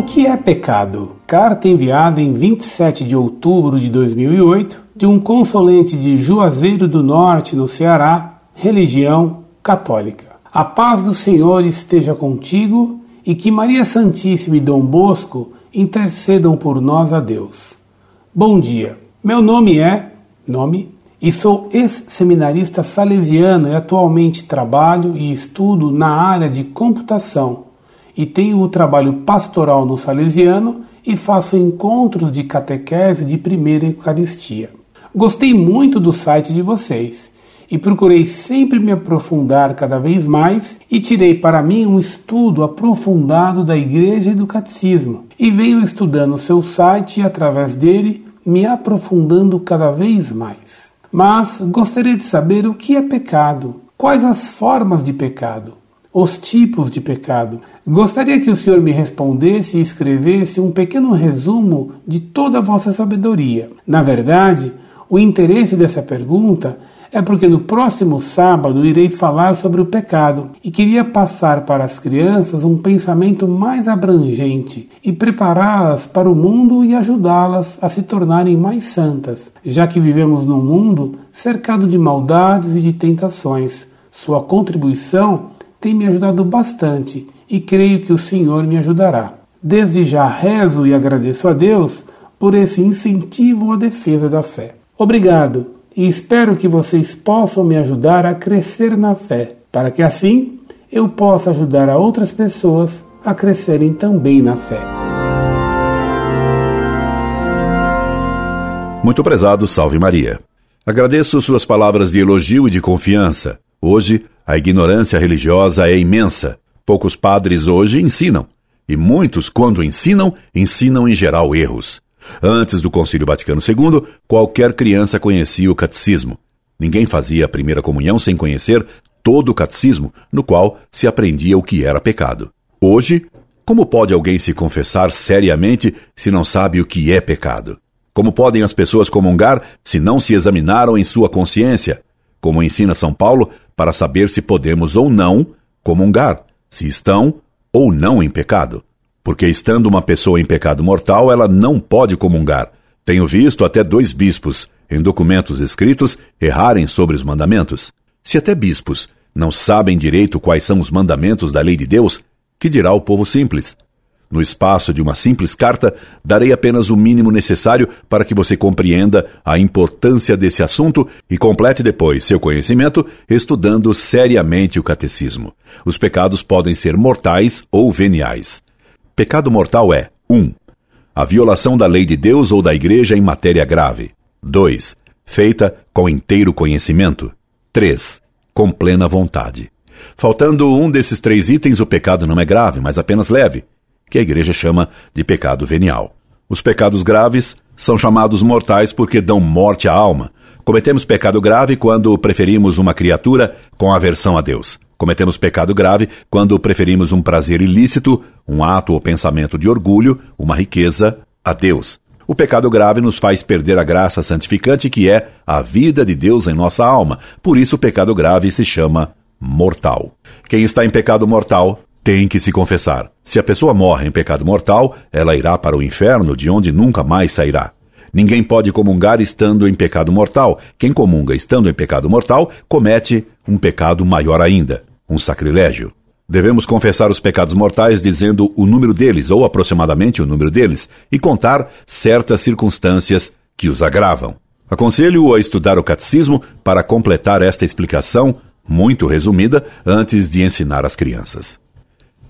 que é pecado? Carta enviada em 27 de outubro de 2008 de um consulente de Juazeiro do Norte, no Ceará, religião católica. A paz do Senhor esteja contigo e que Maria Santíssima e Dom Bosco intercedam por nós a Deus. Bom dia. Meu nome é nome e sou ex-seminarista salesiano e atualmente trabalho e estudo na área de computação e tenho o trabalho pastoral no Salesiano e faço encontros de catequese de primeira Eucaristia. Gostei muito do site de vocês e procurei sempre me aprofundar cada vez mais e tirei para mim um estudo aprofundado da Igreja e do Catecismo e venho estudando seu site e através dele me aprofundando cada vez mais. Mas gostaria de saber o que é pecado, quais as formas de pecado, os tipos de pecado. Gostaria que o senhor me respondesse e escrevesse um pequeno resumo de toda a vossa sabedoria. Na verdade, o interesse dessa pergunta é porque no próximo sábado irei falar sobre o pecado e queria passar para as crianças um pensamento mais abrangente e prepará-las para o mundo e ajudá-las a se tornarem mais santas, já que vivemos num mundo cercado de maldades e de tentações. Sua contribuição tem me ajudado bastante e creio que o Senhor me ajudará. Desde já rezo e agradeço a Deus por esse incentivo à defesa da fé. Obrigado e espero que vocês possam me ajudar a crescer na fé, para que assim eu possa ajudar a outras pessoas a crescerem também na fé. Muito prezado, salve Maria. Agradeço suas palavras de elogio e de confiança. Hoje, a ignorância religiosa é imensa. Poucos padres hoje ensinam. E muitos, quando ensinam, ensinam em geral erros. Antes do Concílio Vaticano II, qualquer criança conhecia o catecismo. Ninguém fazia a primeira comunhão sem conhecer todo o catecismo, no qual se aprendia o que era pecado. Hoje, como pode alguém se confessar seriamente se não sabe o que é pecado? Como podem as pessoas comungar se não se examinaram em sua consciência? Como ensina São Paulo, para saber se podemos ou não comungar, se estão ou não em pecado. Porque estando uma pessoa em pecado mortal, ela não pode comungar. Tenho visto até dois bispos, em documentos escritos, errarem sobre os mandamentos. Se até bispos não sabem direito quais são os mandamentos da lei de Deus, que dirá o povo simples? No espaço de uma simples carta, darei apenas o mínimo necessário para que você compreenda a importância desse assunto e complete depois seu conhecimento estudando seriamente o catecismo. Os pecados podem ser mortais ou veniais. Pecado mortal é 1. Um, a violação da lei de Deus ou da Igreja em matéria grave. 2. Feita com inteiro conhecimento. 3. Com plena vontade. Faltando um desses três itens, o pecado não é grave, mas apenas leve que a igreja chama de pecado venial. Os pecados graves são chamados mortais porque dão morte à alma. Cometemos pecado grave quando preferimos uma criatura com aversão a Deus. Cometemos pecado grave quando preferimos um prazer ilícito, um ato ou pensamento de orgulho, uma riqueza, a Deus. O pecado grave nos faz perder a graça santificante que é a vida de Deus em nossa alma. Por isso o pecado grave se chama mortal. Quem está em pecado mortal tem que se confessar. Se a pessoa morre em pecado mortal, ela irá para o inferno, de onde nunca mais sairá. Ninguém pode comungar estando em pecado mortal. Quem comunga estando em pecado mortal comete um pecado maior ainda, um sacrilégio. Devemos confessar os pecados mortais dizendo o número deles, ou aproximadamente o número deles, e contar certas circunstâncias que os agravam. Aconselho-o a estudar o catecismo para completar esta explicação, muito resumida, antes de ensinar às crianças.